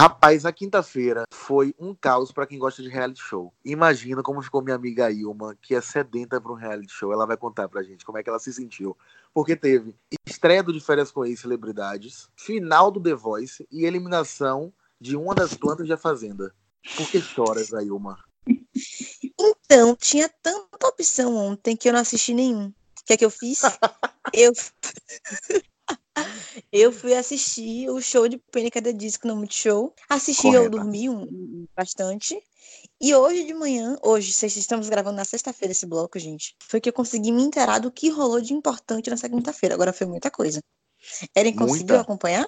Rapaz, a quinta-feira foi um caos para quem gosta de reality show. Imagina como ficou minha amiga Ilma, que é sedenta para um reality show. Ela vai contar pra gente como é que ela se sentiu. Porque teve estreia do De Férias com Ex-Celebridades, final do The Voice e eliminação de uma das plantas da Fazenda. Por que choras, Ilma? Então, tinha tanta opção ontem que eu não assisti nenhum. O que é que eu fiz? eu eu fui assistir o show de Pânica da Disco no Multishow. Assisti, Correta. eu dormi um, bastante. E hoje de manhã, hoje, estamos gravando na sexta-feira esse bloco, gente, foi que eu consegui me inteirar do que rolou de importante nessa quinta-feira. Agora foi muita coisa. Eren conseguiu acompanhar?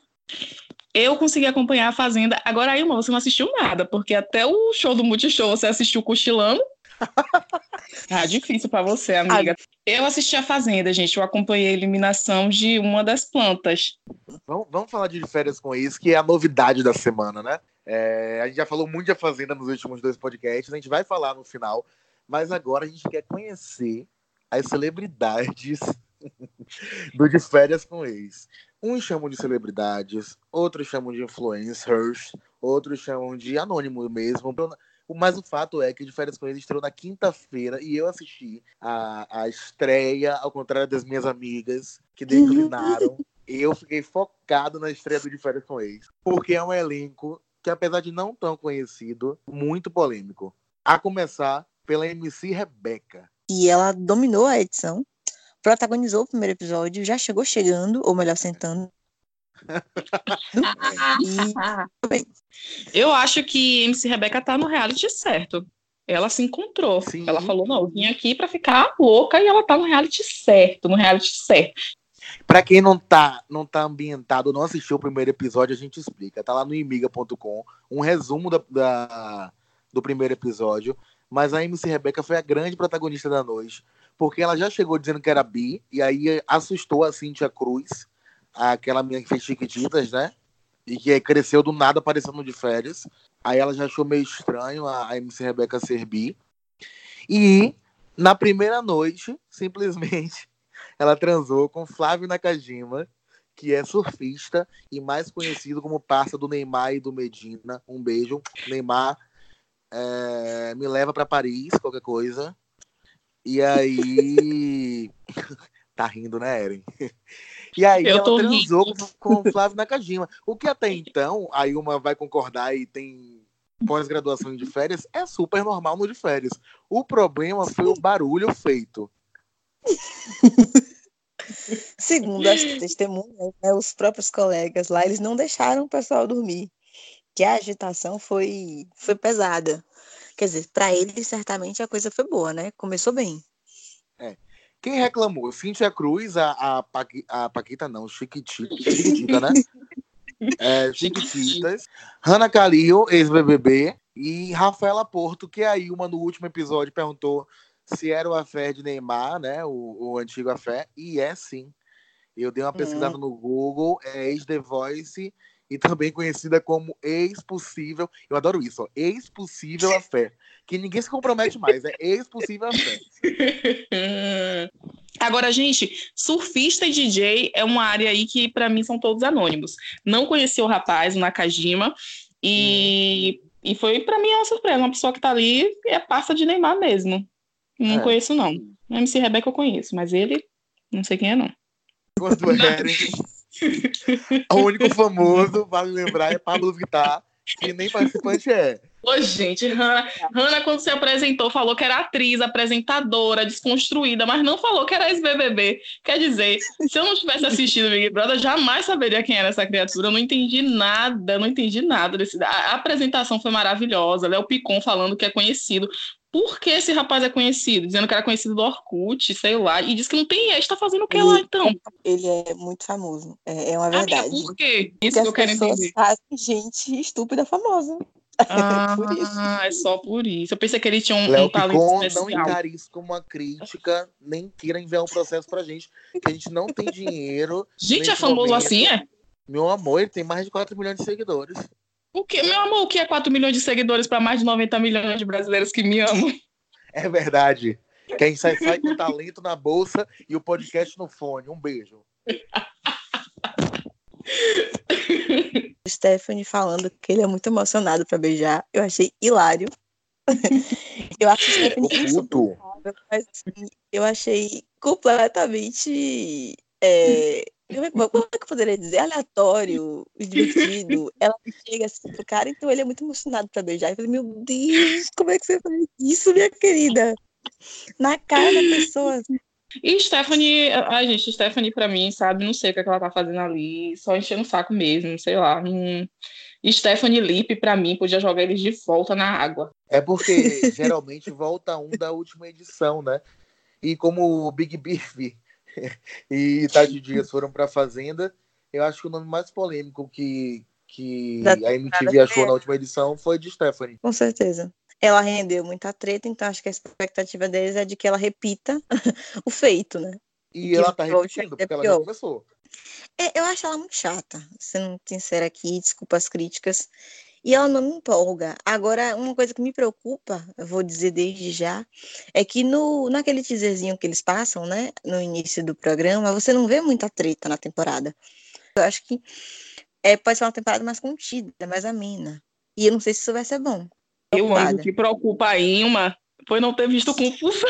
Eu consegui acompanhar a Fazenda. Agora aí, irmão, você não assistiu nada, porque até o show do Multishow você assistiu cochilando. ah, difícil para você, amiga. Eu assisti a Fazenda, gente. Eu acompanhei a eliminação de uma das plantas. Vamos, vamos falar de férias com isso, que é a novidade da semana, né? É, a gente já falou muito de A Fazenda nos últimos dois podcasts, a gente vai falar no final, mas agora a gente quer conhecer as celebridades do De Férias com Ex. Uns chamam de celebridades, outros chamam de influencers, outros chamam de anônimo mesmo. Mas o fato é que De Férias com Ex estreou na quinta-feira e eu assisti a, a estreia, ao contrário das minhas amigas que declinaram. eu fiquei focado na estreia do De Férias com Ex, porque é um elenco que, apesar de não tão conhecido, muito polêmico. A começar pela MC Rebeca. E ela dominou a edição, protagonizou o primeiro episódio, já chegou chegando, ou melhor, sentando. E... Eu acho que MC Rebeca tá no reality certo. Ela se encontrou. Sim. Ela falou: não, eu vim aqui para ficar louca e ela tá no reality certo, no reality certo. Para quem não tá, não tá ambientado, não assistiu o primeiro episódio, a gente explica. Tá lá no imiga.com, um resumo da, da, do primeiro episódio. Mas a MC Rebeca foi a grande protagonista da noite, porque ela já chegou dizendo que era bi, e aí assustou a Cintia Cruz, aquela minha que fez Chiquititas, né? E que cresceu do nada aparecendo de férias. Aí ela já achou meio estranho a, a MC Rebeca ser bi. E na primeira noite, simplesmente, ela transou com Flávio Nakajima, que é surfista e mais conhecido como parça do Neymar e do Medina. Um beijo. Neymar é, me leva para Paris, qualquer coisa. E aí. tá rindo, né, Eren? E aí Eu ela transou rindo. com o Flávio Nakajima. O que até então, a Ilma vai concordar e tem pós-graduação de férias, é super normal no de férias. O problema foi o barulho feito. Segundo as testemunhas, né, os próprios colegas lá, eles não deixaram o pessoal dormir. Que a agitação foi, foi pesada. Quer dizer, para eles, certamente a coisa foi boa, né? Começou bem. É. Quem reclamou? Cíntia Cruz, a, a, Paqui, a Paquita não, Chiquitita, Chiquitita, né? É, Chiquititas, Hanna Calil, ex-BBB, e Rafaela Porto, que aí uma no último episódio perguntou se era o afé de Neymar, né? O, o antigo afé, e é sim. Eu dei uma pesquisada hum. no Google, é ex-The Voice e também conhecida como ex-possível. Eu adoro isso, ó, ex-possível afé. Que ninguém se compromete mais, é ex-possível afé. Agora, gente, surfista e DJ é uma área aí que para mim são todos anônimos. Não conheci o rapaz, o Nakajima, e, hum. e foi para mim uma surpresa. Uma pessoa que tá ali é passa de Neymar mesmo. Não é. conheço, não. O MC Rebeca eu conheço, mas ele, não sei quem é, não. Quando Eren, o único famoso, vale lembrar, é Pablo Vittar, que nem participante é. Ô, gente, Hanna, quando se apresentou, falou que era atriz, apresentadora, desconstruída, mas não falou que era ex-BBB. Quer dizer, se eu não tivesse assistido Big Brother, jamais saberia quem era essa criatura. Eu não entendi nada, não entendi nada desse. A apresentação foi maravilhosa. Léo Picon falando que é conhecido por que esse rapaz é conhecido? Dizendo que era conhecido do Orkut, sei lá, e diz que não tem ex, tá fazendo o que ele, lá então? Ele é muito famoso, é, é uma verdade. Amiga, por quê? Isso Porque que eu quero entender. gente estúpida famosa. Ah, é, é só por isso. Eu pensei que ele tinha um, Léo um talento Picon não encare isso como uma crítica, nem queira enviar um processo pra gente, que a gente não tem dinheiro. Gente, é famoso momento. assim, é? Meu amor, ele tem mais de 4 milhões de seguidores. O que, meu amor, o que é 4 milhões de seguidores para mais de 90 milhões de brasileiros que me amam? É verdade. Quem sai, sai com talento na bolsa e o podcast no fone. Um beijo. Stephanie falando que ele é muito emocionado para beijar. Eu achei hilário. eu acho que Stephanie insuportável, mas assim, eu achei completamente. É, como é que eu poderia dizer? Aleatório, divertido. Ela chega assim pro cara, então ele é muito emocionado para beijar. Eu falei, meu Deus, como é que você faz isso, minha querida? Na cara da pessoa. E Stephanie, ai gente, Stephanie pra mim, sabe, não sei o que, é que ela tá fazendo ali, só enchendo o saco mesmo, sei lá. Hum. Stephanie Lip, pra mim, podia jogar eles de volta na água. É porque geralmente volta um da última edição, né? E como o Big Beef e Tati Dias foram pra Fazenda, eu acho que o nome mais polêmico que, que a MTV achou na última edição foi de Stephanie. Com certeza ela rendeu muita treta, então acho que a expectativa deles é de que ela repita o feito, né? E, ela tá repetindo, porque ela já começou. É, eu acho ela muito chata, sendo sincera aqui, desculpa as críticas. E ela não me empolga. Agora, uma coisa que me preocupa, eu vou dizer desde já, é que no, naquele teaserzinho que eles passam, né, no início do programa, você não vê muita treta na temporada. Eu acho que é, pode ser uma temporada mais contida, mais amena. E eu não sei se isso vai ser bom. E o único que preocupa a Ilma foi não ter visto confusão.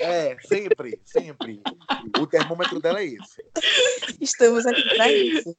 É, sempre, sempre. O termômetro dela é esse. Estamos aqui para isso.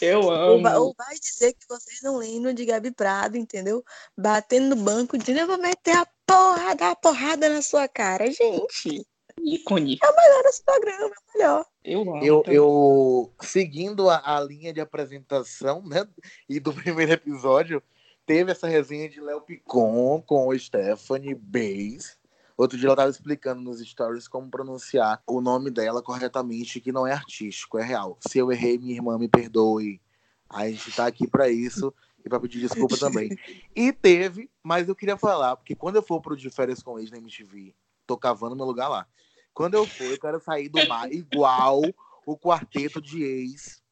Eu amo. Ou vai dizer que vocês não lembram de Gabi Prado, entendeu? Batendo no banco, dizendo eu vou meter a porra da porrada na sua cara, gente. Ícone. É o melhor desse programa, é o melhor. Eu, amo, eu, eu seguindo a, a linha de apresentação, né? E do primeiro episódio, teve essa resenha de Léo Picon com o Stephanie Bays. Outro dia ela estava explicando nos stories como pronunciar o nome dela corretamente, que não é artístico, é real. Se eu errei, minha irmã me perdoe. A gente está aqui para isso e para pedir desculpa também. E teve, mas eu queria falar, porque quando eu for pro de férias com ex na MTV, tô cavando meu lugar lá. Quando eu for, eu quero sair do mar igual o quarteto de ex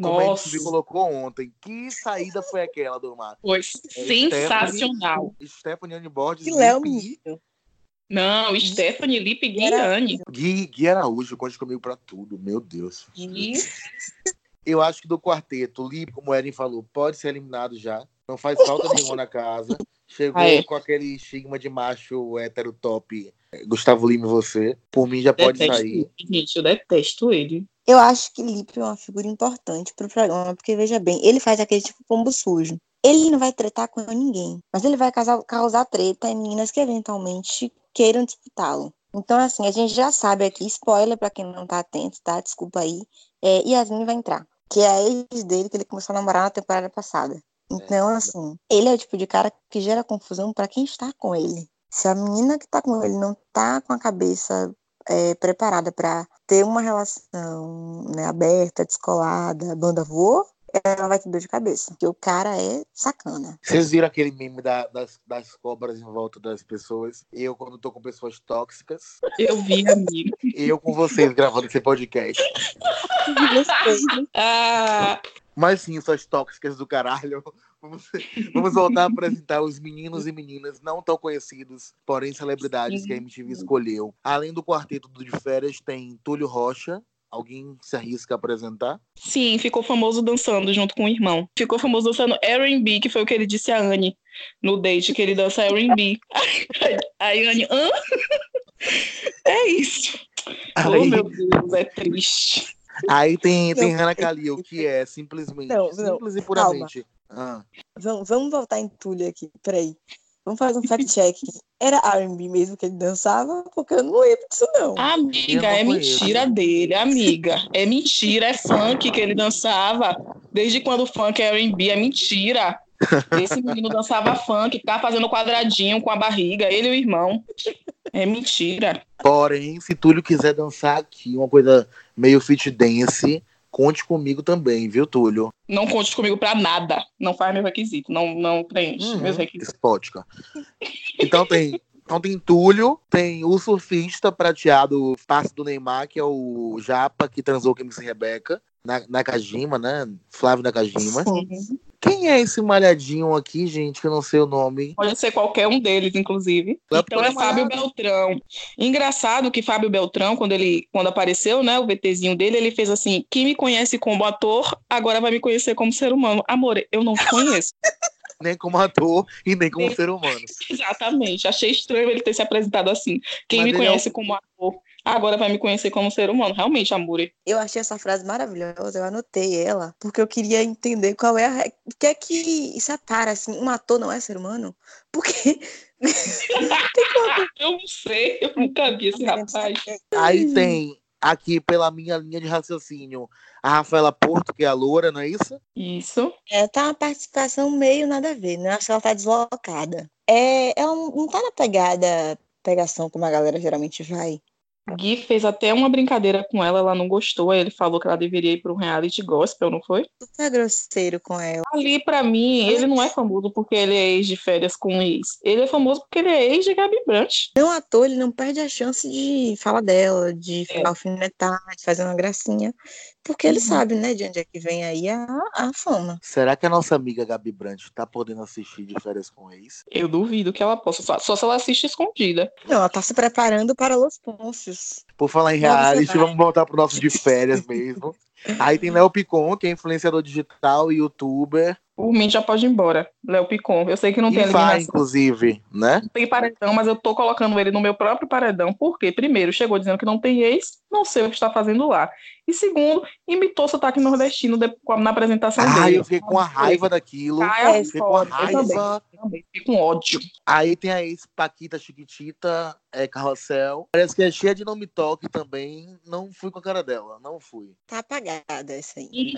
como Nossa. a gente colocou ontem. Que saída foi aquela do mar? Foi é, sensacional. Stephanie, Stephanie Borges. E Léo Menino. Não, Stephanie Lipe Guiane. Gui, Gui Araújo, conte comigo pra tudo, meu Deus. Gui. Eu acho que do quarteto, Lipe, como o Eren falou, pode ser eliminado já. Não faz falta nenhuma na casa. Chegou ah, é. com aquele estigma de macho hétero top. Gustavo Lima, você. Por mim já pode detesto sair. Ele, gente, eu detesto ele. Eu acho que Lipe é uma figura importante pro programa, porque veja bem, ele faz aquele tipo pombo sujo. Ele não vai tretar com ninguém, mas ele vai causar, causar treta em meninas que eventualmente queiram disputá-lo. Então, assim, a gente já sabe aqui, spoiler para quem não tá atento, tá? Desculpa aí. É, Yasmin vai entrar, que é a ex dele que ele começou a namorar na temporada passada. Então, assim, ele é o tipo de cara que gera confusão para quem está com ele. Se a menina que tá com ele não tá com a cabeça é, preparada para ter uma relação né, aberta, descolada, banda voa, ela vai ter dor de cabeça. Porque o cara é sacana. Vocês viram aquele meme da, das, das cobras em volta das pessoas? Eu, quando tô com pessoas tóxicas. Eu vi, amigo. Eu com vocês gravando esse podcast. ah. Mas sim, suas tóxicas do caralho. Vamos, vamos voltar a apresentar os meninos e meninas não tão conhecidos, porém celebridades que a MTV escolheu. Além do quarteto de férias, tem Túlio Rocha, Alguém se arrisca a apresentar? Sim, ficou famoso dançando junto com o irmão. Ficou famoso dançando R&B, que foi o que ele disse a Anne no date, que ele dança R&B. Aí Anne, hã? É isso. Aí... Oh, meu Deus, é triste. Aí tem, tem Hannah Kalil, que é simplesmente, não, não, simples e puramente. Ah. Vamos, vamos voltar em Túlio aqui, peraí. Vamos fazer um fact-check. Era R&B mesmo que ele dançava? Porque eu não lembro disso, não. Amiga, é mentira dele, amiga. É mentira, é funk que ele dançava. Desde quando o funk é R&B, é mentira. Esse menino dançava funk, ficava fazendo quadradinho com a barriga, ele e o irmão. É mentira. Porém, se Túlio quiser dançar aqui, uma coisa meio fit dance, conte comigo também, viu, Túlio? Não conte comigo para nada. Não faz meu requisito. Não, não preenche uhum, meus requisitos. Espótica. Então tem. Então tem Túlio, tem o surfista prateado, passe do Neymar, que é o Japa, que transou com a MC Rebeca, na, Nakajima, né? Flávio Nakajima. Sim. Quem é esse malhadinho aqui, gente, que eu não sei o nome? Pode ser qualquer um deles, inclusive. então é Fábio Beltrão. Engraçado que Fábio Beltrão, quando ele quando apareceu, né, o VTzinho dele, ele fez assim: quem me conhece como ator, agora vai me conhecer como ser humano. Amor, eu não conheço. nem como ator e nem como ser humano. Exatamente. Achei estranho ele ter se apresentado assim. Quem Mas me conhece é um... como ator agora vai me conhecer como ser humano. Realmente, Amore. Eu achei essa frase maravilhosa, eu anotei ela, porque eu queria entender qual é a. O que é que separa, assim, um ator não é ser humano? Porque. eu não sei, eu nunca vi esse rapaz. Aí tem aqui pela minha linha de raciocínio, a Rafaela Porto, que é a loura, não é isso? Isso. É, tá uma participação meio nada a ver, né? Acho que ela tá deslocada. É, ela não tá na pegada pegação como a galera geralmente vai. Gui fez até uma brincadeira com ela, ela não gostou, aí ele falou que ela deveria ir para um reality gospel, não foi? Super grosseiro com ela. Ali, para mim, ele não é famoso porque ele é ex de férias com ex. Ele é famoso porque ele é ex de Gabi Brandt. Não à toa, ele não perde a chance de falar dela, de é. alfinetar, de fazer uma gracinha. Porque ele uhum. sabe, né, de onde é que vem aí a, a fama. Será que a nossa amiga Gabi Brandt tá podendo assistir de férias com ex? Eu duvido que ela possa, só, só se ela assiste escondida. Não, ela tá se preparando para Los Pôncios. Por falar em reality, vamos voltar pro nosso de férias mesmo. Aí tem Léo Picon, que é influenciador digital e youtuber. Por mim já pode ir embora, Léo Picon. Eu sei que não tem e vai, inclusive, né? Não tem paredão, mas eu tô colocando ele no meu próprio paredão. Porque, primeiro, chegou dizendo que não tem ex, não sei o que está fazendo lá. E segundo, imitou sotaque nordestino na apresentação ah, dele. Ah, eu fiquei com a raiva daquilo. Ah, é fiquei com a raiva. Eu também, também. Fiquei com ódio. Aí tem a ex-Paquita Chiquitita, é, Carrossel. Parece que é cheia de nome toque também. Não fui com a cara dela, não fui. Tá apagada essa aí.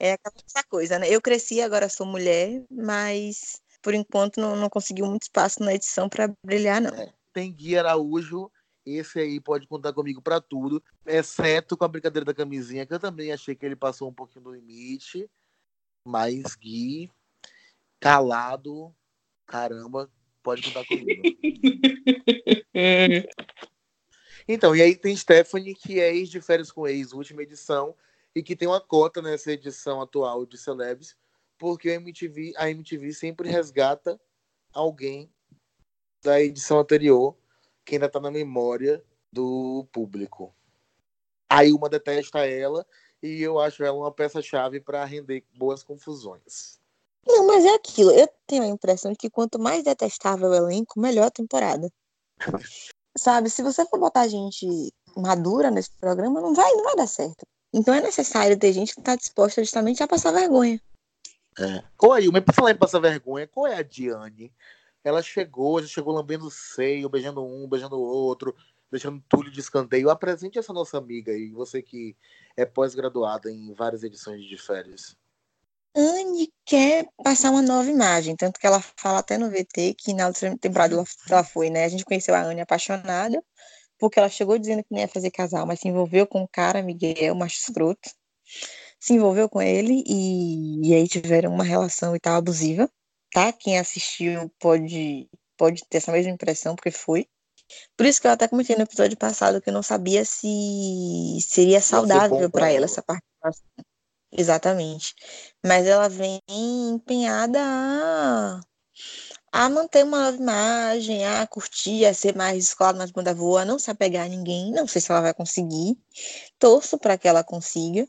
É. é aquela coisa, né? Eu cresci, agora sou mulher, mas por enquanto não, não conseguiu muito espaço na edição para brilhar, não. É. Tem Gui Araújo, esse aí pode contar comigo para tudo, exceto com a brincadeira da camisinha, que eu também achei que ele passou um pouquinho do limite. Mas Gui, calado, caramba, pode contar comigo. então, e aí tem Stephanie, que é ex de férias com ex, última edição, e que tem uma cota nessa edição atual de Celebs, porque a MTV, a MTV sempre resgata alguém da edição anterior que ainda está na memória do público. Aí uma detesta ela e eu acho ela uma peça-chave para render boas confusões. Não, mas é aquilo. Eu tenho a impressão de que quanto mais detestável o elenco, melhor a temporada. Sabe, se você for botar gente madura nesse programa, não vai, não vai dar certo. Então é necessário ter gente que está disposta justamente a passar vergonha. É. Oi, mas pra falar em passar vergonha, qual é a Diane? Ela chegou, já chegou lambendo o seio, beijando um, beijando o outro, deixando tudo de escanteio. Apresente essa nossa amiga aí, você que é pós-graduada em várias edições de férias. Anne quer passar uma nova imagem, tanto que ela fala até no VT que na outra temporada ela, foi, né? A gente conheceu a Anne apaixonada, porque ela chegou dizendo que não ia fazer casal, mas se envolveu com o cara, Miguel, macho escroto. Se envolveu com ele e, e aí tiveram uma relação e tal abusiva tá? Quem assistiu pode, pode ter essa mesma impressão, porque foi. Por isso que eu até comentei no episódio passado que eu não sabia se seria saudável para ela essa participação. Exatamente. Mas ela vem empenhada a, a manter uma nova imagem, a curtir, a ser mais descolada, mais bunda voa, a não se apegar a ninguém. Não sei se ela vai conseguir. Torço para que ela consiga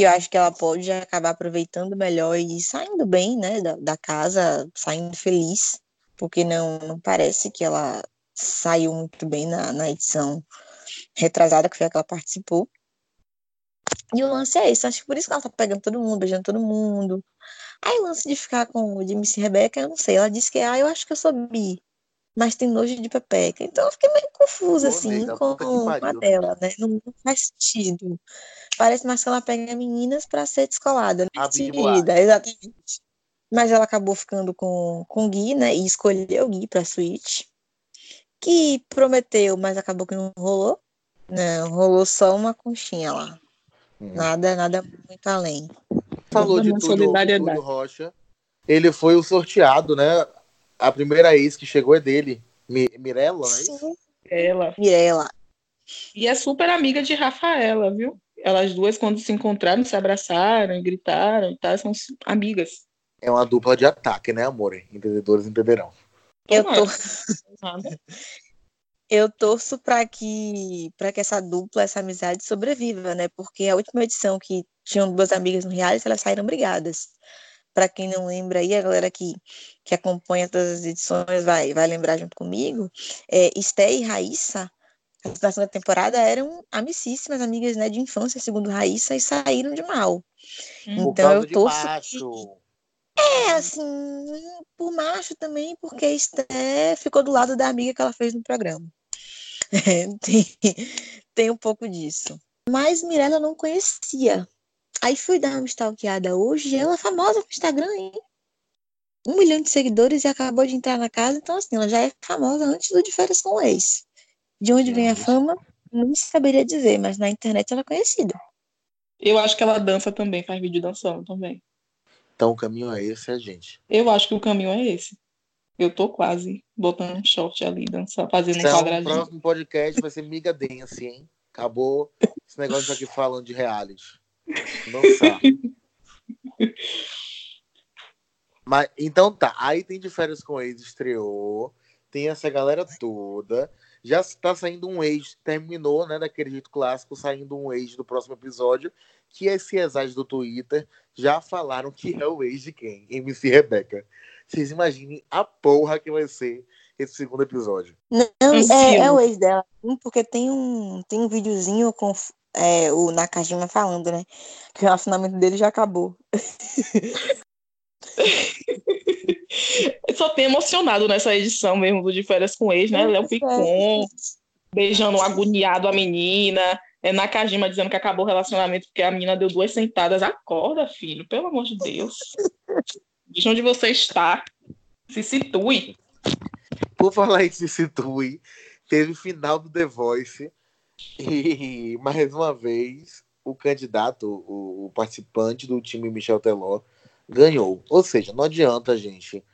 que eu acho que ela pode acabar aproveitando melhor e saindo bem, né, da, da casa, saindo feliz, porque não, não parece que ela saiu muito bem na, na edição retrasada, que foi a que ela participou. E o lance é esse, acho que por isso que ela tá pegando todo mundo, beijando todo mundo. Aí o lance de ficar com o Jimmy e Rebeca, eu não sei, ela disse que, ah, eu acho que eu sou bi, mas tem nojo de pepeca. Então eu fiquei meio confusa, Pô, assim, com, com a dela, né, não, não faz sentido. Parece mais que ela pega meninas para ser descolada, né? Tirida, exatamente. Mas ela acabou ficando com, com o Gui, né? E escolheu o Gui pra suíte. Que prometeu, mas acabou que não rolou. Não, rolou só uma conchinha lá. Hum. Nada, nada muito além. Falou de tudo, tudo Rocha. Ele foi o sorteado, né? A primeira ex que chegou é dele. Mirella, é isso? Mirella. Mirella. E é super amiga de Rafaela, viu? Elas duas, quando se encontraram, se abraçaram e gritaram e tal, são amigas. É uma dupla de ataque, né, amor? Entendedores entenderão. Eu tô. Eu torço para que para que essa dupla, essa amizade sobreviva, né? Porque a última edição que tinham duas amigas no reality, elas saíram brigadas. Para quem não lembra aí, a galera que, que acompanha todas as edições vai, vai lembrar junto comigo. É, Esté e Raíssa, na segunda temporada, eram amicíssimas, amigas né, de infância, segundo Raíssa, e saíram de mal. Hum. Então eu torço. É, assim, por macho também, porque a Esté ficou do lado da amiga que ela fez no programa. É, tem, tem um pouco disso. Mas Mirella não conhecia. Aí fui dar uma stalkeada hoje, ela é famosa no Instagram, hein? Um milhão de seguidores e acabou de entrar na casa, então assim, ela já é famosa antes do De Férias com o Ex. De onde vem a fama, não saberia dizer, mas na internet ela é conhecida. Eu acho que ela dança também, faz vídeo dançando também. Então o caminho é esse, é gente. Eu acho que o caminho é esse. Eu tô quase botando um short ali, dançando, fazendo então, um quadradinho. O próximo podcast vai ser Miga Dance, hein? Acabou esse negócio aqui falando de reality. Dançar. Mas, então tá, aí tem de férias com ex, estreou, tem essa galera toda. Já tá saindo um ex, terminou, né, daquele jeito clássico, saindo um ex do próximo episódio, que esse exage do Twitter já falaram que é o ex de quem? MC Rebeca. Vocês imaginem a porra que vai ser esse segundo episódio. Não, é, é, o ex dela, porque tem um, tem um videozinho com é, o Nakajima falando, né? Que o relacionamento dele já acabou. Só tem emocionado nessa edição mesmo do De Férias com Ex, né? Léo Picon beijando agoniado a menina. É Nakajima dizendo que acabou o relacionamento porque a menina deu duas sentadas. Acorda, filho, pelo amor de Deus. De onde você está. Se situe. Por falar em se situe, teve final do The Voice. E mais uma vez, o candidato, o, o participante do time Michel Teló, ganhou. Ou seja, não adianta, gente,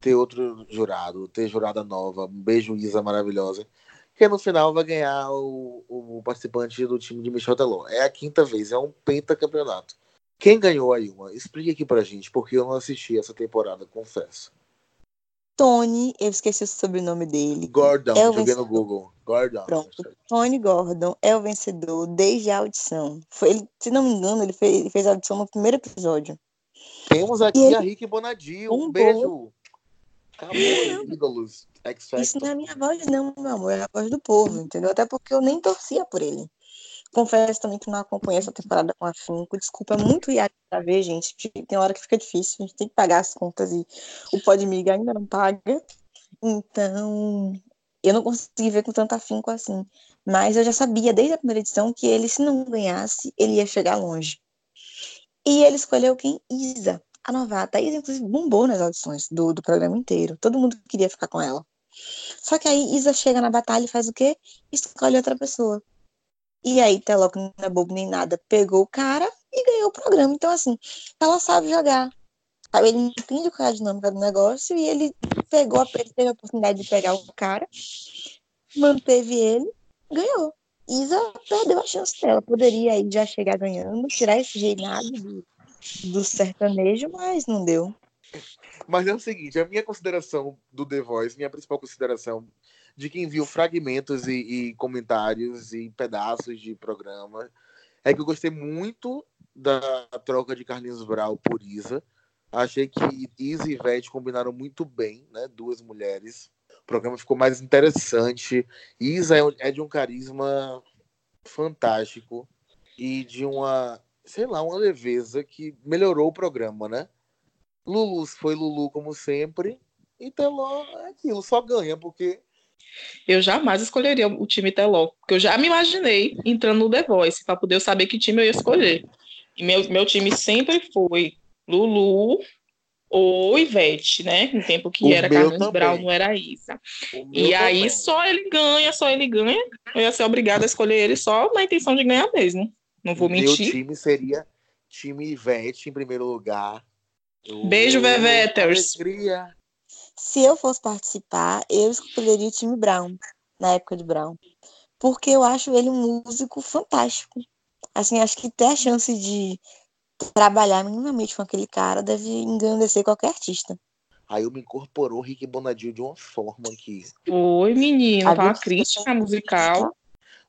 ter outro jurado, ter jurada nova. Um beijo, Isa maravilhosa. Que no final vai ganhar o, o participante do time de Michel Teló. É a quinta vez, é um pentacampeonato. Quem ganhou aí, uma? Explique aqui pra gente, porque eu não assisti essa temporada, confesso. Tony, eu esqueci o sobrenome dele. Gordon, é joguei no Google. Gordon. Pronto. Tony Gordon é o vencedor desde a audição. Foi, ele, se não me engano, ele fez, ele fez a audição no primeiro episódio. Temos aqui ele... a Rick Bonadio. Um, um beijo. Acabou, ídolos. Isso não é a minha voz, não, meu amor. É a voz do povo, entendeu? Até porque eu nem torcia por ele. Confesso também que não acompanhei essa temporada com afinco. Desculpa, é muito hiato pra ver, gente. Tem hora que fica difícil, a gente tem que pagar as contas e o Podmiga ainda não paga. Então, eu não consegui ver com tanto afinco assim. Mas eu já sabia desde a primeira edição que ele, se não ganhasse, ele ia chegar longe. E ele escolheu quem? Isa, a novata. A Isa, inclusive, bombou nas audições do, do programa inteiro. Todo mundo queria ficar com ela. Só que aí Isa chega na batalha e faz o quê? Escolhe outra pessoa. E aí, Telok não é bobo nem nada, pegou o cara e ganhou o programa. Então, assim, ela sabe jogar. Sabe? Ele entende qual é a dinâmica do negócio e ele pegou, ele teve a oportunidade de pegar o cara, manteve ele, ganhou. Isa perdeu a chance dela. Poderia aí já chegar ganhando, tirar esse reinado do, do sertanejo, mas não deu. Mas é o seguinte, a minha consideração do The Voice, minha principal consideração de quem viu fragmentos e, e, comentários e pedaços de programa. É que eu gostei muito da troca de Carlinhos Brau por Isa. Achei que Isa e Ivete combinaram muito bem, né? Duas mulheres. O programa ficou mais interessante. Isa é, é de um carisma fantástico e de uma, sei lá, uma leveza que melhorou o programa, né? Lulu foi Lulu como sempre. E Teló é aquilo, só ganha, porque eu jamais escolheria o time Teló, porque eu já me imaginei entrando no The Voice para poder saber que time eu ia escolher. E meu, meu time sempre foi Lulu ou Ivete, né? No tempo que o era Carlos Brown, não era Isa. E aí também. só ele ganha, só ele ganha. Eu ia ser obrigada a escolher ele só na intenção de ganhar mesmo. Não vou mentir. Meu time seria time Ivete em primeiro lugar. Beijo, Veveters. Alegria. Se eu fosse participar, eu escolheria o time Brown, na época de Brown. porque eu acho ele um músico fantástico. Assim, acho que ter a chance de trabalhar minimamente com aquele cara deve engrandecer qualquer artista. Aí eu me incorporou o Rick Bonadil de uma forma que. Oi, menino, tá uma crítica musical.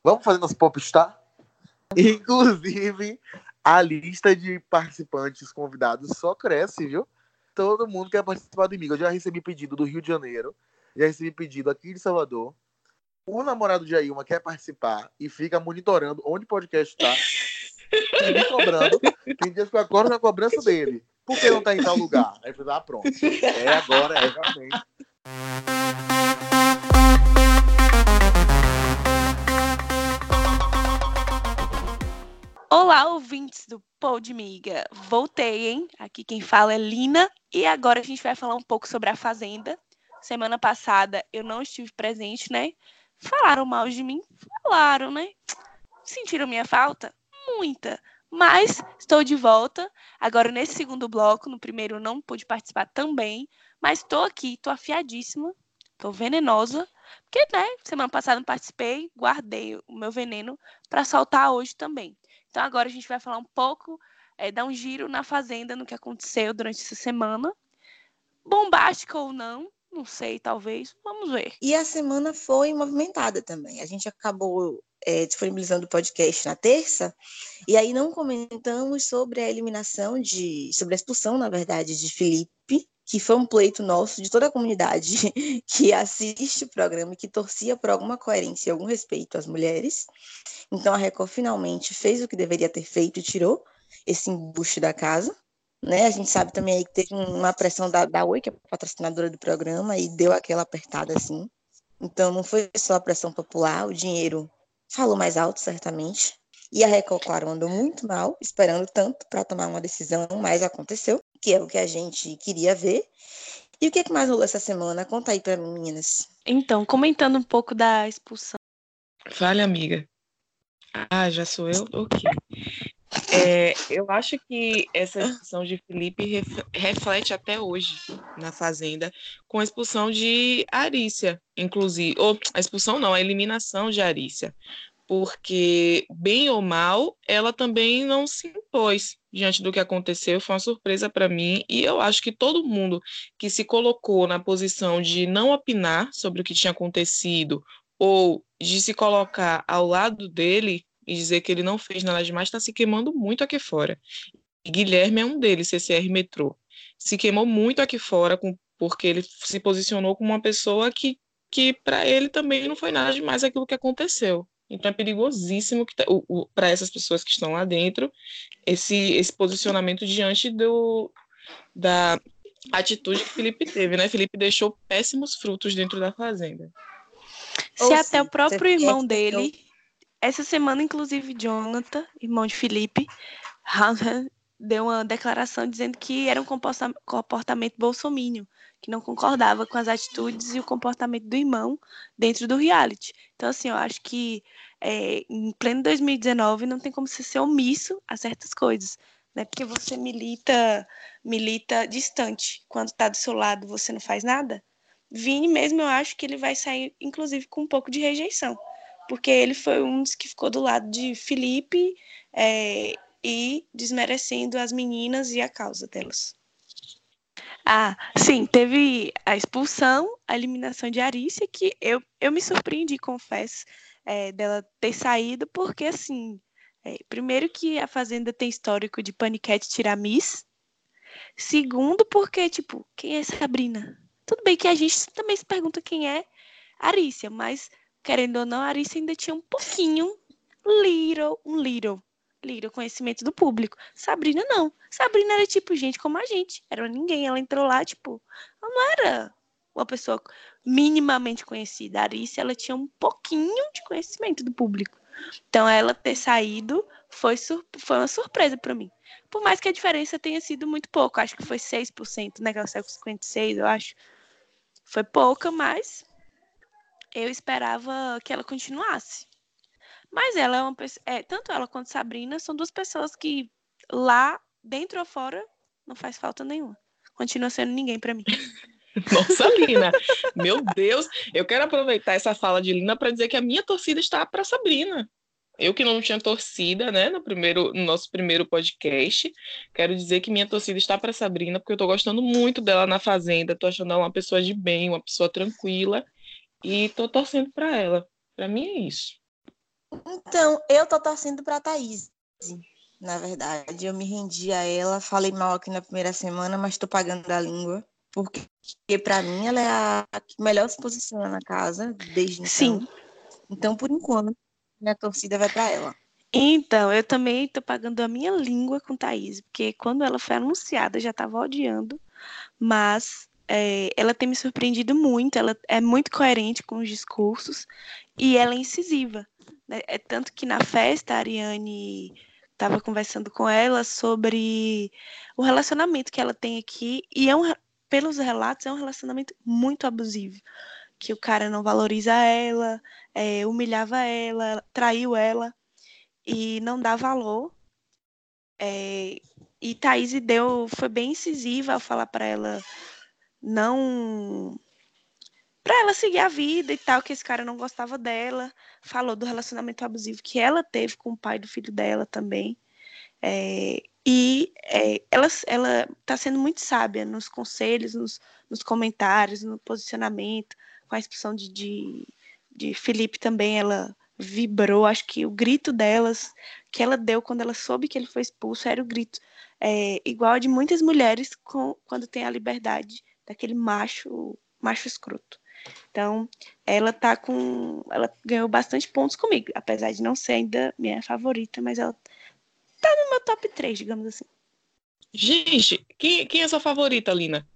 Vamos fazer nosso popstar? Inclusive, a lista de participantes convidados só cresce, viu? Todo mundo quer participar do Amigo. Eu já recebi pedido do Rio de Janeiro, já recebi pedido aqui de Salvador. O namorado de Ailma quer participar e fica monitorando onde o podcast está. me cobrando. Tem dias que eu acordo com a cobrança dele. Por que não tá em tal lugar? Aí eu falei, ah, pronto. É agora, é realmente. Olá, ouvintes do Pô de Miga. Voltei, hein? Aqui quem fala é Lina. E agora a gente vai falar um pouco sobre a Fazenda. Semana passada eu não estive presente, né? Falaram mal de mim? Falaram, né? Sentiram minha falta? Muita. Mas estou de volta. Agora, nesse segundo bloco, no primeiro não pude participar também. Mas estou aqui, estou afiadíssima, estou venenosa. Porque, né, semana passada não participei, guardei o meu veneno para soltar hoje também. Então, agora a gente vai falar um pouco, é, dar um giro na Fazenda, no que aconteceu durante essa semana. Bombástica ou não, não sei, talvez. Vamos ver. E a semana foi movimentada também. A gente acabou é, disponibilizando o podcast na terça, e aí não comentamos sobre a eliminação de. sobre a expulsão, na verdade, de Felipe, que foi um pleito nosso de toda a comunidade que assiste o programa e que torcia por alguma coerência e algum respeito às mulheres. Então a Record finalmente fez o que deveria ter feito e tirou esse embuste da casa. Né? A gente sabe também que teve uma pressão da, da Oi, que é patrocinadora do programa, e deu aquela apertada assim. Então não foi só a pressão popular, o dinheiro falou mais alto, certamente. E a Record, claro, andou muito mal, esperando tanto para tomar uma decisão, mas aconteceu, que é o que a gente queria ver. E o que, é que mais rolou essa semana? Conta aí para mim, meninas. Então, comentando um pouco da expulsão. Fale, amiga. Ah, já sou eu? Ok. É, eu acho que essa expulsão de Felipe reflete até hoje na Fazenda com a expulsão de Arícia, inclusive. Ou a expulsão não, a eliminação de Arícia. Porque, bem ou mal, ela também não se impôs diante do que aconteceu. Foi uma surpresa para mim. E eu acho que todo mundo que se colocou na posição de não opinar sobre o que tinha acontecido ou de se colocar ao lado dele e dizer que ele não fez nada demais, está se queimando muito aqui fora. E Guilherme é um deles, CCR Metrô. Se queimou muito aqui fora com, porque ele se posicionou como uma pessoa que, que para ele também não foi nada demais aquilo que aconteceu. Então é perigosíssimo tá, para essas pessoas que estão lá dentro esse, esse posicionamento diante do, da atitude que Felipe teve, né? Felipe deixou péssimos frutos dentro da fazenda. Se Ou até sim, o próprio irmão dele essa semana, inclusive, Jonathan, irmão de Felipe, deu uma declaração dizendo que era um comportamento bolsomínio, que não concordava com as atitudes e o comportamento do irmão dentro do reality. Então, assim, eu acho que é, em pleno 2019 não tem como você ser omisso a certas coisas, né? Porque você milita, milita distante. Quando está do seu lado, você não faz nada. Vini mesmo, eu acho que ele vai sair, inclusive, com um pouco de rejeição porque ele foi um dos que ficou do lado de Felipe é, e desmerecendo as meninas e a causa delas. Ah, sim, teve a expulsão, a eliminação de Arícia, que eu, eu me surpreendi, confesso, é, dela ter saído, porque, assim, é, primeiro que a Fazenda tem histórico de paniquete tirar Miss, segundo porque, tipo, quem é Sabrina? Tudo bem que a gente também se pergunta quem é Arícia, mas querendo ou não, a Arissa ainda tinha um pouquinho, little, um little, little conhecimento do público. Sabrina não. Sabrina era tipo gente como a gente. Era ninguém. Ela entrou lá, tipo, ela não era uma pessoa minimamente conhecida. A Arissa, ela tinha um pouquinho de conhecimento do público. Então, ela ter saído foi, foi uma surpresa para mim. Por mais que a diferença tenha sido muito pouco, acho que foi 6%, né? Que ela saiu com 56%, eu acho. Foi pouca, mas eu esperava que ela continuasse. Mas ela é uma. É, tanto ela quanto Sabrina são duas pessoas que lá, dentro ou fora, não faz falta nenhuma. Continua sendo ninguém para mim. Nossa, Lina, meu Deus, eu quero aproveitar essa fala de Lina para dizer que a minha torcida está para Sabrina. Eu que não tinha torcida, né, no primeiro, no nosso primeiro podcast, quero dizer que minha torcida está para Sabrina, porque eu estou gostando muito dela na Fazenda, estou achando ela uma pessoa de bem, uma pessoa tranquila, e estou torcendo para ela. Para mim é isso. Então, eu tô torcendo para Thaís. Na verdade, eu me rendi a ela, falei mal aqui na primeira semana, mas estou pagando a língua. Porque, para mim, ela é a que melhor se posiciona na casa desde então. Sim. Então, por enquanto, minha torcida vai para ela. Então, eu também estou pagando a minha língua com Thaís, porque quando ela foi anunciada, eu já estava odiando, mas é, ela tem me surpreendido muito, ela é muito coerente com os discursos e ela é incisiva. Né? É tanto que na festa a Ariane estava conversando com ela sobre o relacionamento que ela tem aqui e é um, pelos relatos é um relacionamento muito abusivo que o cara não valoriza ela, é, humilhava ela, traiu ela e não dá valor. É, e Thaís deu, foi bem incisiva ao falar para ela não. Para ela seguir a vida e tal, que esse cara não gostava dela. Falou do relacionamento abusivo que ela teve com o pai do filho dela também. É, e é, ela está sendo muito sábia nos conselhos, nos, nos comentários, no posicionamento com a expulsão de, de, de Felipe também, ela vibrou. Acho que o grito delas, que ela deu quando ela soube que ele foi expulso, era o grito é, igual de muitas mulheres com, quando tem a liberdade daquele macho, macho escroto. Então, ela tá com. Ela ganhou bastante pontos comigo, apesar de não ser ainda minha favorita, mas ela tá no meu top 3, digamos assim. Gente, quem, quem é sua favorita, Lina?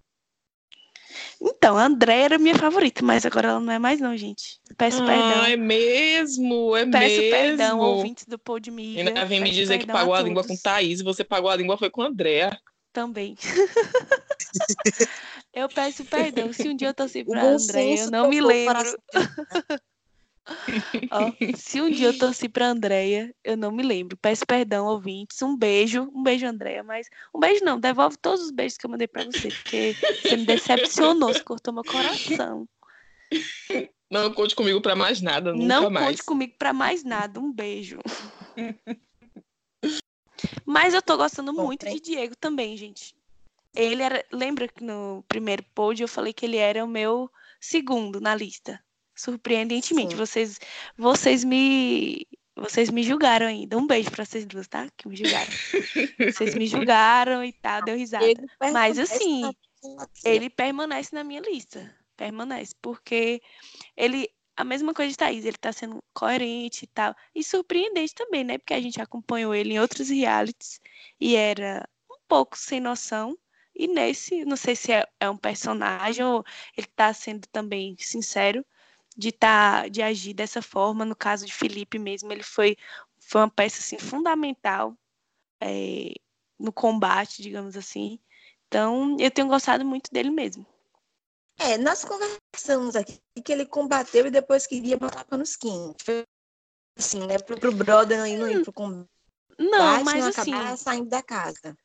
Então, a André era minha favorita, mas agora ela não é mais, não, gente. Peço ah, perdão. É mesmo, é Peço mesmo. perdão, ouvintes do Pô de Miga. Ainda vem me dizer que pagou a, a língua com Thaís você pagou a língua foi com a Andréa. Também. eu peço perdão. Se um dia eu torci pra André, eu não me lembro. Ó, se um dia eu torci pra Andréia, eu não me lembro. Peço perdão, ouvintes. Um beijo. Um beijo, Andréia. Mas um beijo não. Devolve todos os beijos que eu mandei pra você. Porque você me decepcionou. Você cortou meu coração. Não conte comigo pra mais nada. Nunca não mais. conte comigo pra mais nada. Um beijo. Mas eu tô gostando Bom, muito de Diego também, gente. Ele era. Lembra que no primeiro pod eu falei que ele era o meu segundo na lista? surpreendentemente. Vocês, vocês me vocês me julgaram ainda. Um beijo para vocês duas, tá? Que me julgaram. vocês me julgaram e tal, deu risada. Mas assim, ele permanece na minha lista. Permanece, porque ele a mesma coisa de Thaís, ele tá sendo coerente e tal. E surpreendente também, né? Porque a gente acompanhou ele em outros realities e era um pouco sem noção. E nesse, não sei se é, é um personagem ou ele tá sendo também sincero, de tá, de agir dessa forma. No caso de Felipe mesmo, ele foi, foi uma peça assim, fundamental é, no combate, digamos assim. Então, eu tenho gostado muito dele mesmo. É, nós conversamos aqui que ele combateu e depois queria botar panos quentes. Assim, né? Pro, pro brother não ir, não ir pro combate, não, mas não assim, saindo da casa.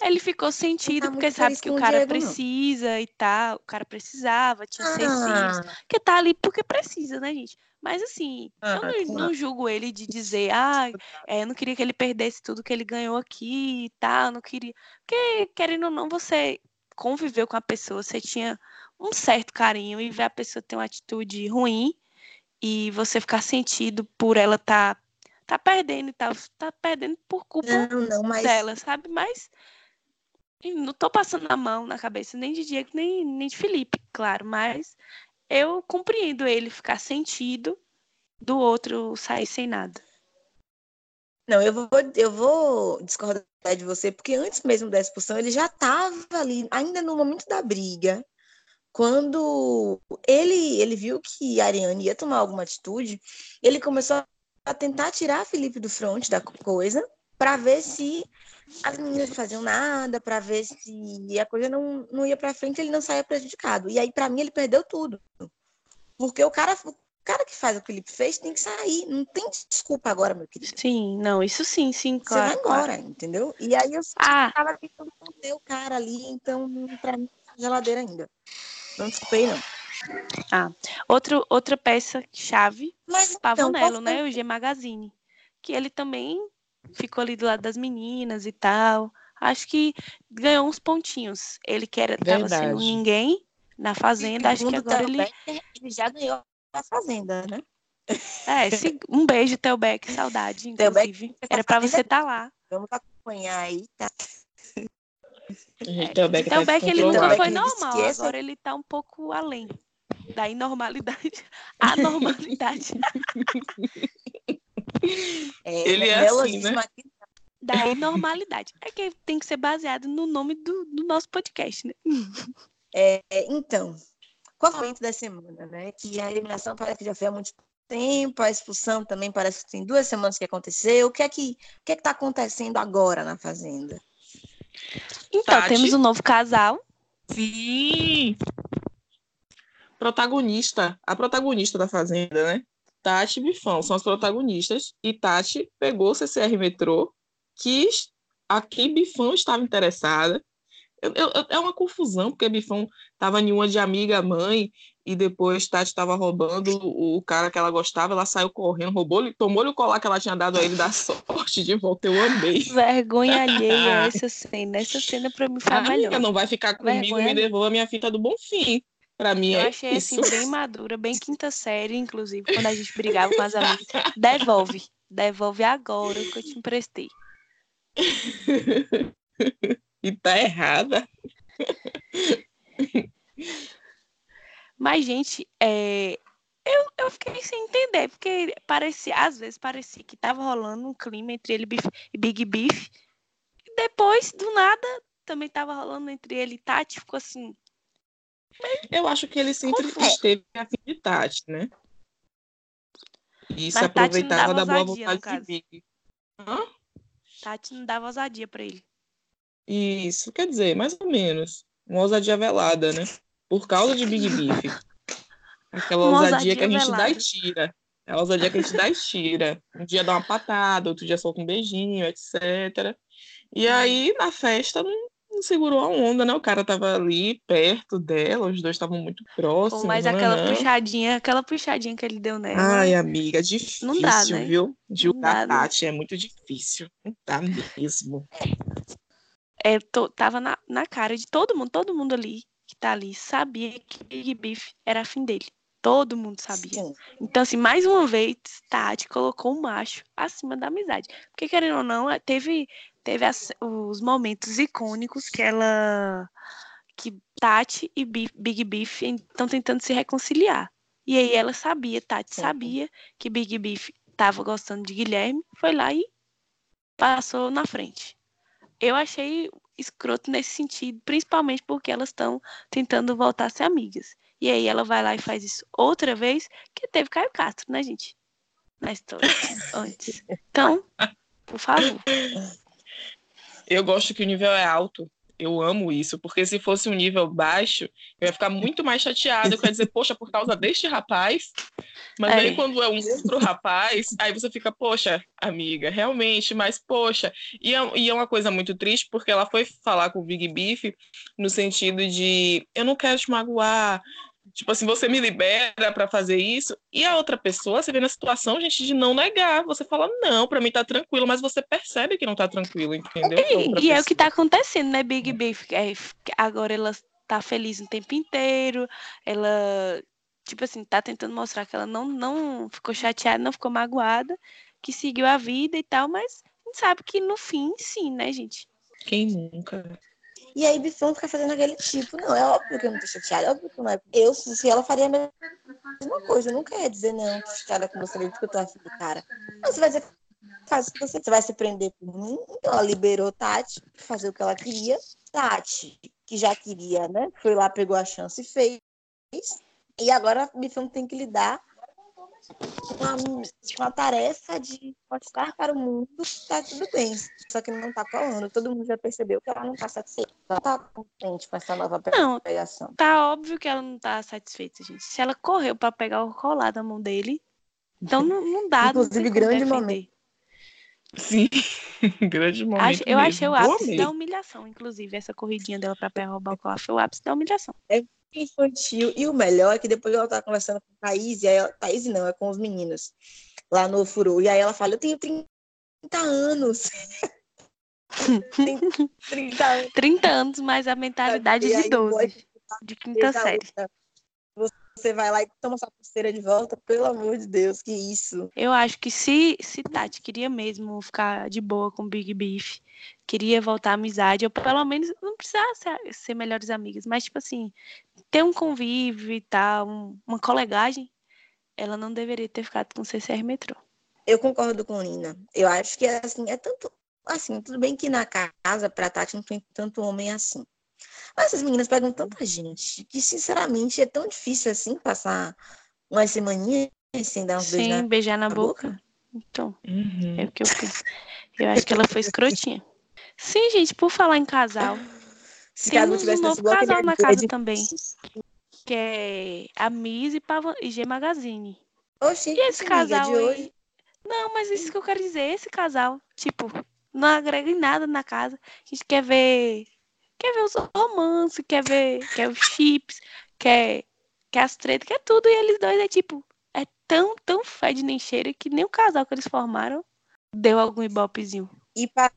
Ele ficou sentido tá porque sabe que o cara Diego, precisa não. e tal. O cara precisava, tinha ah. seis filhos. Que tá ali porque precisa, né, gente? Mas assim, ah, eu não, não, julgo ele de dizer, ah, é, eu não queria que ele perdesse tudo que ele ganhou aqui e tal, não queria. Porque, querendo ou não, você conviveu com a pessoa, você tinha um certo carinho e ver a pessoa ter uma atitude ruim e você ficar sentido por ela tá, tá perdendo e tal, tá perdendo por culpa não, não, mas... dela, sabe? Mas não tô passando a mão na cabeça nem de Diego, nem, nem de Felipe, claro, mas eu compreendo ele ficar sentido do outro sair sem nada. Não, eu vou, eu vou discordar de você, porque antes mesmo da expulsão, ele já estava ali, ainda no momento da briga, quando ele, ele viu que a Ariane ia tomar alguma atitude, ele começou a tentar tirar Felipe do front da coisa, para ver se as meninas não faziam nada, para ver se a coisa não, não ia para frente, ele não saía prejudicado. E aí, para mim, ele perdeu tudo. Porque o cara, o cara que faz o que o Felipe fez tem que sair. Não tem desculpa agora, meu querido. Sim, não, isso sim, sim, claro. Você vai embora, claro. entendeu? E aí eu ah. tava tentando manter o cara ali, então, para mim, geladeira ainda. Não desculpei, não. Ah, outro, outra peça chave, Mas Pavonello, então, né? O G Magazine. Que ele também ficou ali do lado das meninas e tal. Acho que ganhou uns pontinhos. Ele que era, tava sendo ninguém na Fazenda, acho que agora ele... Becker, ele já ganhou a Fazenda, né? É, se- um beijo, Theo Beck, saudade, inclusive. Era pra Fazenda você estar lá. Vamos acompanhar aí, tá? Gente, Theo Beck Theo tá Beck, ele nunca foi normal, agora ele tá um pouco além da inormalidade. Anormalidade. É, Ele é assim, né? da inormalidade. É que tem que ser baseado no nome do, do nosso podcast, né? É, então, qual foi o momento da semana, né? Que a eliminação parece que já foi há muito tempo, a expulsão também parece que tem duas semanas que aconteceu. O que é que o que é que tá acontecendo agora na Fazenda? Então, Tati. temos um novo casal. Sim! Protagonista. A protagonista da Fazenda, né? Tati e Bifão são as protagonistas. E Tati pegou o CCR Metrô, que a quem Bifão estava interessada. Eu- eu- é uma confusão, porque Bifão estava em uma de amiga mãe, e depois Tati estava roubando o, cara que ela gostava, ela saiu correndo, roubou, tomou-lhe o colar que ela tinha dado a ele da sorte de volta. Eu amei. Vergonha alheia essa cena. Essa cena pra mim foi a melhor. não vai ficar comigo, Vergonha me devolva a minha fita do bom fim. Pra mim Eu é achei isso. assim bem madura, bem quinta série, inclusive, quando a gente brigava com as amigas. Devolve. Devolve agora o que eu te emprestei. e tá errada. Mas, gente, é, eu, eu fiquei sem entender, porque parecia, às vezes parecia que tava rolando um clima entre ele e Big Beef. E depois, do nada, também tava rolando entre ele e Tati. Ficou assim. Eu acho que ele sempre Confuso. esteve a fim de Tati, né? E se Mas não aproveitava da boa vontade de Big. Hã? Tati não dava ousadia pra ele. Isso, quer dizer, mais ou menos. Uma ousadia velada, né? Por causa de Big Beef. Aquela ousadia ousadia que a gente dá velada. e tira. É a ousadia que a gente dá e tira. Um dia dá uma patada, outro dia solta um beijinho, etc. E aí, na festa, não, não segurou a onda, né? O cara tava ali perto dela, os dois estavam muito próximos. Pô, mas aquela puxadinha, aquela puxadinha que ele deu nela. Ai, amiga, difícil, Não dá, né? viu? Julgar dá, né? É muito difícil. Não dá mesmo. é, to- tava na, na cara de todo mundo, todo mundo ali que tá ali sabia que Big Beef era afim dele. Todo mundo sabia. Sim. Então, assim, mais uma vez, Tati colocou o macho acima da amizade. Porque, querendo ou não, teve, teve as- os momentos icônicos que ela. que Tati e Bi- Big Beef estão tentando se reconciliar. E aí ela sabia, Tati Sim. sabia que Big Beef tava gostando de Guilherme, foi lá e passou na frente. Eu achei escroto nesse sentido, principalmente porque elas estão tentando voltar a ser amigas. E aí ela vai lá e faz isso outra vez, que teve Caio Castro, né, gente? Na história antes. Então, por favor. Eu gosto que o nível é alto. Eu amo isso, porque se fosse um nível baixo, eu ia ficar muito mais chateada. Eu ia dizer, poxa, por causa deste rapaz. Mas É. aí, quando é um outro rapaz, aí você fica, poxa, amiga, realmente, mas poxa. E é, e é uma coisa muito triste, porque ela foi falar com o Big Beef no sentido de: eu não quero te magoar. Tipo assim, você me libera pra fazer isso. E a outra pessoa, você vê na situação, gente, de não negar. Você fala, não, pra mim tá tranquilo, mas você percebe que não tá tranquilo, entendeu? A outra E, e é o que tá acontecendo, né, Big Beef? É, agora ela tá feliz o tempo inteiro, ela, tipo assim, tá tentando mostrar que ela não, não ficou chateada, não ficou magoada, que seguiu a vida e tal, mas a gente sabe que no fim, sim, né, gente? Quem nunca? E aí Bifão fica fazendo aquele tipo, não, é óbvio que eu não tô chateada, é óbvio que não é. Eu, se ela faria a mesma coisa, eu nunca ia dizer, não, tô chateada com você, porque eu tô afim do cara. Não, você vai dizer, faz o que você, você vai se prender por mim, então ela liberou Tati, fazer o que ela queria. Tati, que já queria, né, foi lá, pegou a chance e fez. E agora Bifão tem que lidar com a, com a tarefa de mostrar para o mundo que tá tudo bem. Só que não tá colando. Todo mundo já percebeu que ela não tá satisfeita. Ela tá contente com essa nova Não, pegação. tá óbvio que ela não tá satisfeita, gente. Se ela correu pra pegar o colar da mão dele, então não, não dá, não Inclusive, como grande defender. momento. Sim, grande momento. Acho- eu mesmo. achei o Eu ápice amei. da humilhação, inclusive, essa corridinha dela pra pegar roubar o colar foi o ápice da humilhação. Infantil. E o melhor é que depois ela tá conversando com a Thaís, e aí ela, Thaís não, é com os meninos lá no Furu. E aí ela fala, eu tenho 30 anos. 30 anos. 30 anos, mas a mentalidade de 12. De quinta série. Você vai lá e toma sua pulseira de volta, pelo amor de Deus, que isso. Eu acho que se, se Tati queria mesmo ficar de boa com Big Beef, queria voltar à amizade, ou pelo menos não precisava ser, ser melhores amigas, mas tipo assim, ter um convívio e tal, um, uma colegagem, ela não deveria ter ficado com o CCR Metrô. Eu concordo com Lina. Eu acho que assim, é tanto assim, tudo bem que na casa pra Tati não tem tanto homem assim. Mas essas meninas pegam tanta gente que, sinceramente, é tão difícil assim passar umas semaninhas sem dar uns beijos na, beijar na, na boca. boca. Então, uhum. é o que eu penso. Eu acho que ela foi escrotinha. Sim, gente, por falar em casal. Se temos um novo casal na casa também. Que é a Miss e, e G Magazine. Oxi, e esse casal aí... Hoje... Não, mas isso que eu quero dizer, esse casal, tipo, não agrega em nada na casa. A gente quer ver quer ver os romances, quer ver, quer os chips, quer, quer as tretas, quer tudo. E eles dois é tipo, é tão, tão fede nem cheira que nem o casal que eles formaram deu algum ibopezinho. E para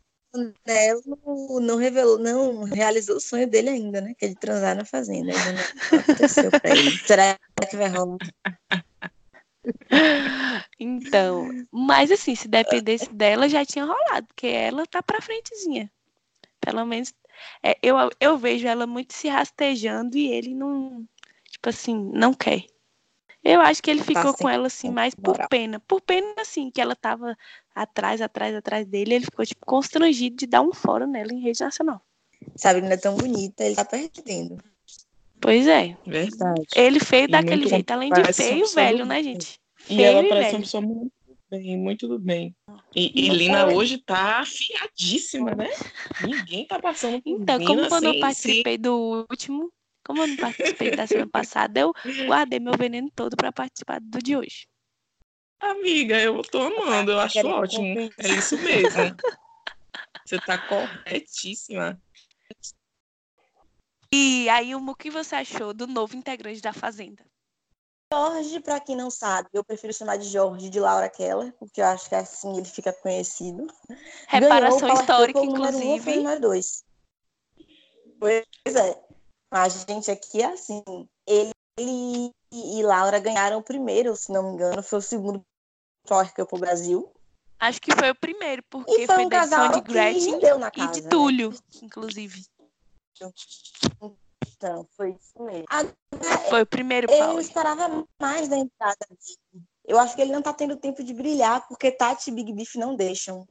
Nelo não revelou, não realizou o sonho dele ainda, né? Que é de transar na fazenda. Ainda não aconteceu pra ele. Será que vai rolar? Então, mas assim, se dependesse dela, já tinha rolado, porque ela tá pra frentezinha. Pelo menos é, eu, eu vejo ela muito se rastejando e ele não, tipo assim, não quer. Eu acho que ele ficou tá com ela assim mais por pena. Por pena, assim, que ela tava atrás, atrás, atrás dele. Ele ficou, tipo, constrangido de dar um fora nela em rede nacional. Sabe, não é tão bonita, ele tá perdendo. Pois é. Verdade. Ele feio daquele jeito, além de feio, velho, né, gente? Feio e ela parece uma pessoa muito bem, muito bem. E, e Lina hoje tá afiadíssima, né? Ninguém tá passando por Então, como eu não participei do último, como eu não participei da semana passada, eu guardei meu veneno todo para participar do de hoje. Amiga, eu tô amando, eu acho ótimo. É isso mesmo. Você tá corretíssima. E aí, o que você achou do novo integrante da Fazenda? Jorge, para quem não sabe, eu prefiro chamar de Jorge de Laura Keller, porque eu acho que assim ele fica conhecido. Reparação histórica, inclusive. Um, número dois. Pois é. A gente aqui é assim. Ele e Laura ganharam o primeiro, se não me engano, foi o segundo Power Cup pro Brasil. Acho que foi o primeiro, porque foi, um foi da de Gretchen e de Túlio, né? inclusive. Então, foi isso mesmo. foi o primeiro Paulo. Eu esperava mais da entrada dele. Eu acho que ele não tá tendo tempo de brilhar, porque Tati e Big Beef não deixam.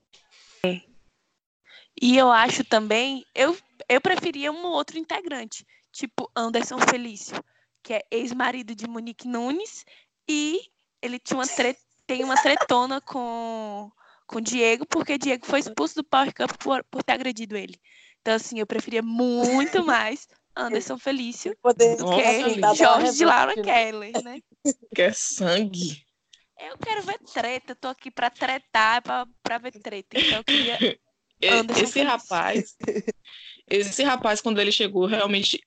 E eu acho também, eu, eu preferia um outro integrante, tipo Anderson Felício, que é ex-marido de Monique Nunes, e ele tinha uma tre tem uma tretona com com Diego, porque Diego foi expulso do Power Cup por, por ter agredido ele. Então, assim, eu preferia muito mais Anderson Felício Poder do que Jorge de Laura Keller, né? Quer sangue. Eu quero ver treta, tô aqui pra tretar, pra, pra ver treta. Então eu queria. Anderson esse Felício. rapaz, esse rapaz, quando ele chegou, realmente,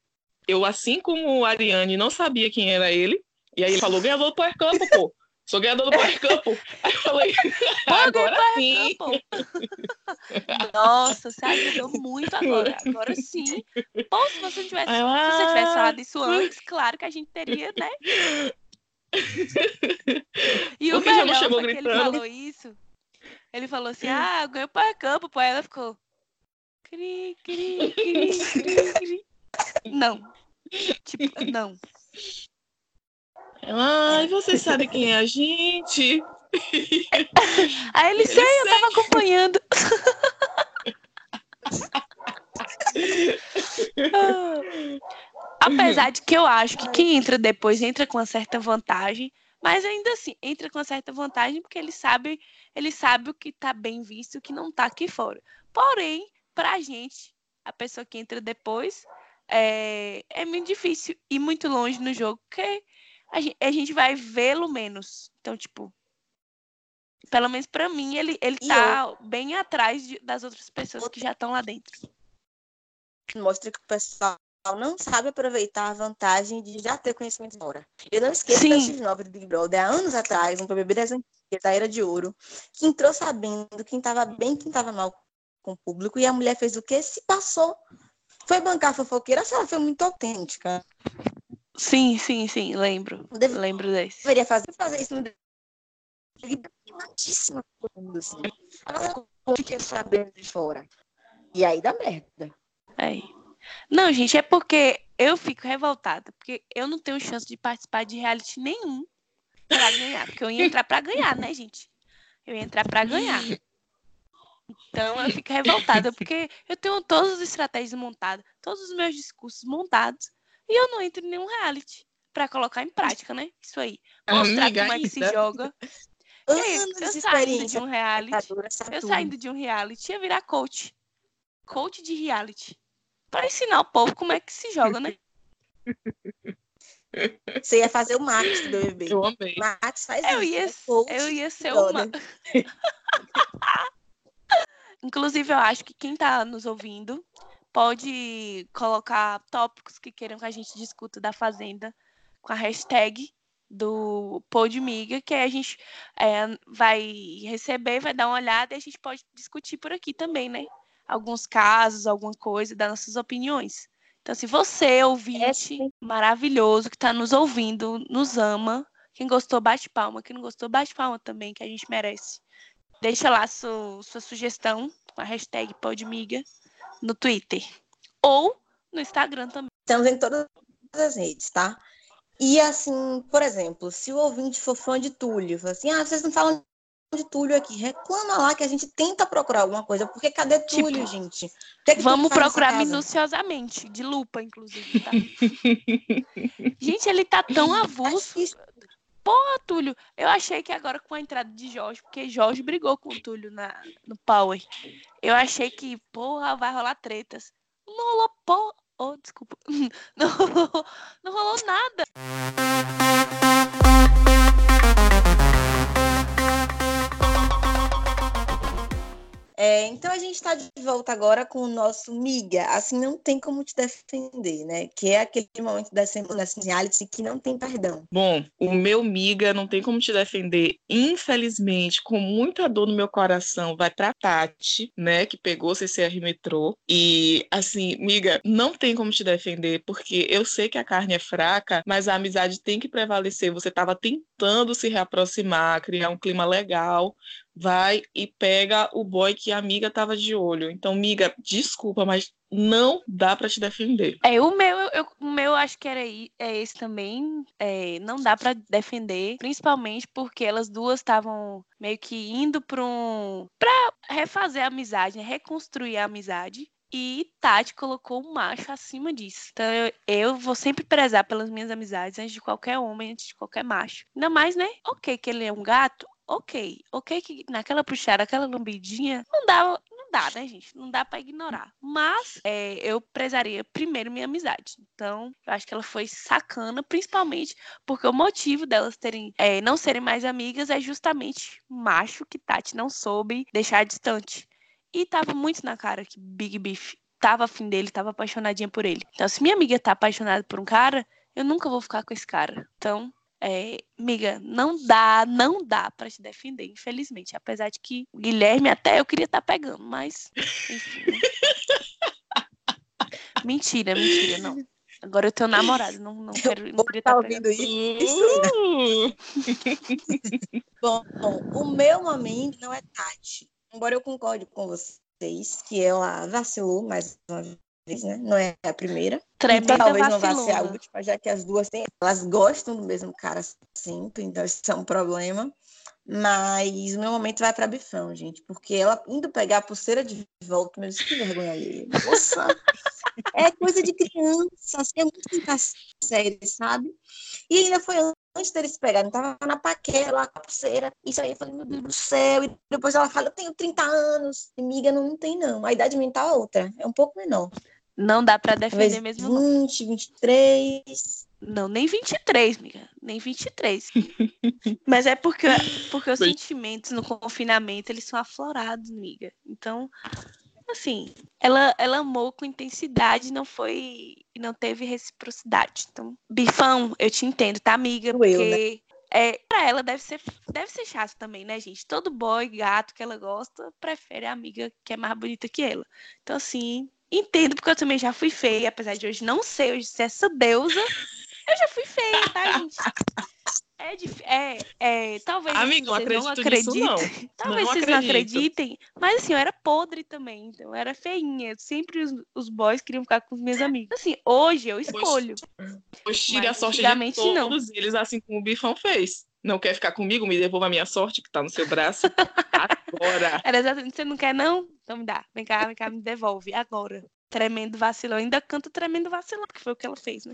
eu, assim como a Ariane, não sabia quem era ele. E aí ele falou: ganhador do Power Campo, pô. Sou ganhador do Power Campo. Aí eu falei, agora sim. Nossa, você ajudou muito agora. Agora sim. Bom, se você tivesse, se você tivesse falado isso antes, claro que a gente teria, né? E o melhor foi que ele falou isso. Ele falou assim, ah, ganhou o Power Campo, pô. Aí ela ficou... Cri, cri, cri, cri, cri. Não. Tipo, não. Ai, você sabe quem é a gente? Aí ele, sei, eu tava acompanhando. Apesar de que eu acho que quem entra depois entra com uma certa vantagem, mas ainda assim, entra com uma certa vantagem porque ele sabe, ele sabe o que tá bem visto e o que não tá aqui fora. Porém, pra gente, a pessoa que entra depois, é, é muito difícil ir muito longe no jogo, porque a gente, a gente vai vê-lo menos. Então, tipo, pelo menos para mim, ele, ele tá eu... bem atrás de, das outras pessoas que já estão lá dentro. Mostra que o pessoal não sabe aproveitar a vantagem de já ter conhecimento fora. Eu não esqueço Sim. da X9 do Big Brother, há anos atrás, um BBB das antigas, da Era de Ouro, que entrou sabendo quem estava bem quem estava mal com o público, e a mulher fez o quê? Se passou. Foi bancar a fofoqueira, ela foi muito autêntica. Sim, sim, sim, lembro. Deve... Lembro desse. Deveria fazer, fazer isso no queimadíssima assim. Agora fiquei sabendo de fora. E aí dá merda. É. Não, gente, é porque eu fico revoltada, porque eu não tenho chance de participar de reality nenhum pra ganhar. Porque eu ia entrar pra ganhar, né, gente? Eu ia entrar pra ganhar. Então eu fico revoltada, porque eu tenho todas as estratégias montadas, todos os meus discursos montados, e eu não entro em nenhum reality para colocar em prática, né? Isso aí. Mostrar Amiga, como é que se joga. Aí, eu saindo de um reality, eu saindo de um reality ia virar coach. Coach de reality. Para ensinar o povo como é que se joga, né? Você ia fazer o Max do BBB. Eu amei. Max faz eu isso. Ia, é eu ia ser uma. Inclusive, eu acho que quem está nos ouvindo pode colocar tópicos que queiram que a gente discuta da Fazenda com a hashtag do Podmiga, que a gente é, vai receber, vai dar uma olhada e a gente pode discutir por aqui também, né? Alguns casos, alguma coisa, das nossas opiniões. Então, se você, ouvinte é maravilhoso, que está nos ouvindo, nos ama, quem gostou, bate palma. Quem não gostou, bate palma também, que a gente merece. Deixa lá sua, sua sugestão com a hashtag Podmiga no Twitter. Ou no Instagram também. Estamos em todas as redes, tá? E assim, por exemplo, se o ouvinte for fã de Túlio, assim, ah, vocês não falam de Túlio aqui, reclama lá que a gente tenta procurar alguma coisa, porque cadê tipo, Túlio, tipo, gente? Que que vamos procurar minuciosamente, de lupa, inclusive, tá? gente, ele tá tão avulso. Porra, Túlio, eu achei que agora com a entrada de Jorge, porque Jorge brigou com o Túlio na, no Power, eu achei que, porra, vai rolar tretas. Não rolou porra Oh, desculpa. Não não rolou nada. É, então a gente está de volta agora com o nosso miga, assim não tem como te defender, né? Que é aquele momento da semana reality que não tem perdão. Bom, o meu miga não tem como te defender, infelizmente, com muita dor no meu coração, vai pra Tati, né? Que pegou CCR Metrô. E assim, miga, não tem como te defender, porque eu sei que a carne é fraca, mas a amizade tem que prevalecer. Você estava tentando se reaproximar, criar um clima legal vai e pega o boy que a amiga tava de olho. Então, amiga, desculpa, mas não dá para te defender. É, o meu, eu, o meu acho que era é esse também. É, não dá para defender, principalmente porque elas duas estavam meio que indo para um. refazer a amizade, reconstruir a amizade. E Tati colocou o macho acima disso. Então eu, eu, vou sempre prezar pelas minhas amizades antes de qualquer homem, antes de qualquer macho. Ainda mais, né? Ok, que ele é um gato, ok. Ok que naquela puxada, aquela lambidinha, não dá, não dá, né, gente? Não dá para ignorar. Mas é, eu prezaria primeiro minha amizade. Então, eu acho que ela foi sacana, principalmente porque o motivo delas terem é, não serem mais amigas é justamente macho que Tati não soube deixar distante. E tava muito na cara que Big Beef tava afim dele, tava apaixonadinha por ele. Então, se minha amiga tá apaixonada por um cara, eu nunca vou ficar com esse cara. Então, é, miga, não dá, não dá para te defender, infelizmente. Apesar de que o Guilherme até eu queria estar tá pegando, mas enfim. Né? mentira, mentira, não. Agora eu tenho namorado, não, não quero não queria estar tá ouvindo isso. Uh! bom, bom, o meu momento não é Tati. Embora eu concorde com vocês que ela vacilou mais uma vez né? Não é a primeira. Tremenda talvez não vá ser a última, já que as duas têm, elas gostam do mesmo cara sempre, então isso é um problema. Mas o meu momento vai para Bifão, gente, porque ela indo pegar a pulseira de volta, meu Deus, que vergonha aí. Nossa, é coisa de criança, assim, é muito série, sabe? E ainda foi antes deles pegarem, tava na paquera lá com a pulseira. Isso aí, eu falei, meu Deus do céu. E depois ela fala, eu tenho 30 anos. E miga, não, não tem não. A idade mental é outra, é um pouco menor. Não dá para defender Talvez mesmo. 20, 23. Não, nem 23, amiga. Nem 23. Mas é porque, porque os sentimentos no confinamento, eles são aflorados, amiga. Então, assim, ela, ela amou com intensidade, não foi não teve reciprocidade. Então, bifão, eu te entendo, tá, amiga? Porque eu, né? é, pra ela deve ser, deve ser chato também, né, gente? Todo boy, gato que ela gosta, prefere a amiga que é mais bonita que ela. Então, assim, entendo, porque eu também já fui feia, apesar de hoje não ser hoje ser essa deusa. Eu já fui feia, tá, gente? É, difícil. é, é, talvez Amigo, vocês não acreditem. Não. Talvez não vocês acredito. não acreditem, mas assim, eu era podre também, então eu era feinha. Sempre os, os boys queriam ficar com os meus amigos. Assim, hoje eu escolho. Pois tire a sorte de todos não. eles, assim como o Bifão fez. Não quer ficar comigo? Me devolva a minha sorte que tá no seu braço agora. Era exatamente, você não quer não? Então me dá. Vem cá, vem cá, me devolve agora. Tremendo vacilão. Ainda canta tremendo vacilão, que foi o que ela fez, né?